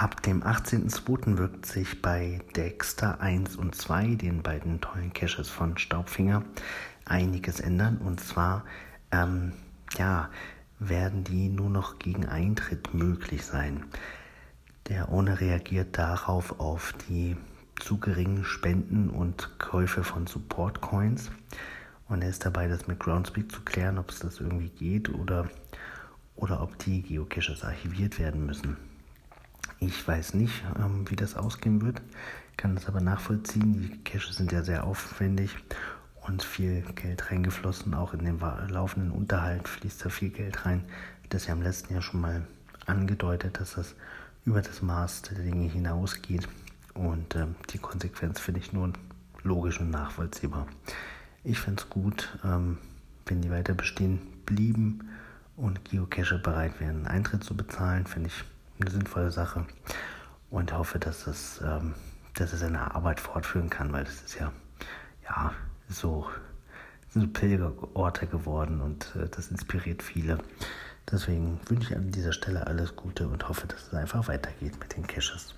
Ab dem 18.02. wirkt sich bei Dexter 1 und 2, den beiden tollen Caches von Staubfinger, einiges ändern. Und zwar, ähm, ja, werden die nur noch gegen Eintritt möglich sein. Der Owner reagiert darauf auf die zu geringen Spenden und Käufe von Support Coins. Und er ist dabei, das mit Groundspeak zu klären, ob es das irgendwie geht oder, oder ob die Geocaches archiviert werden müssen. Ich weiß nicht, ähm, wie das ausgehen wird, kann das aber nachvollziehen. Die Caches sind ja sehr aufwendig und viel Geld reingeflossen. Auch in den laufenden Unterhalt fließt da viel Geld rein. Das ist ja im letzten Jahr schon mal angedeutet, dass das über das Maß der Dinge hinausgeht. Und ähm, die Konsequenz finde ich nur logisch und nachvollziehbar. Ich fände es gut, ähm, wenn die weiter bestehen blieben und Geocacher bereit wären, Eintritt zu bezahlen, finde ich eine sinnvolle Sache und hoffe, dass es, ähm, dass es seine Arbeit fortführen kann, weil das ist ja, ja, so, so Pilgerorte geworden und äh, das inspiriert viele. Deswegen wünsche ich an dieser Stelle alles Gute und hoffe, dass es einfach weitergeht mit den Caches.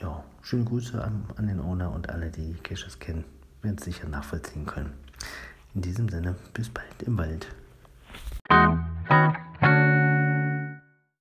Ja, schöne Grüße an, an den Owner und alle, die Caches kennen, werden es sicher nachvollziehen können. In diesem Sinne, bis bald im Wald.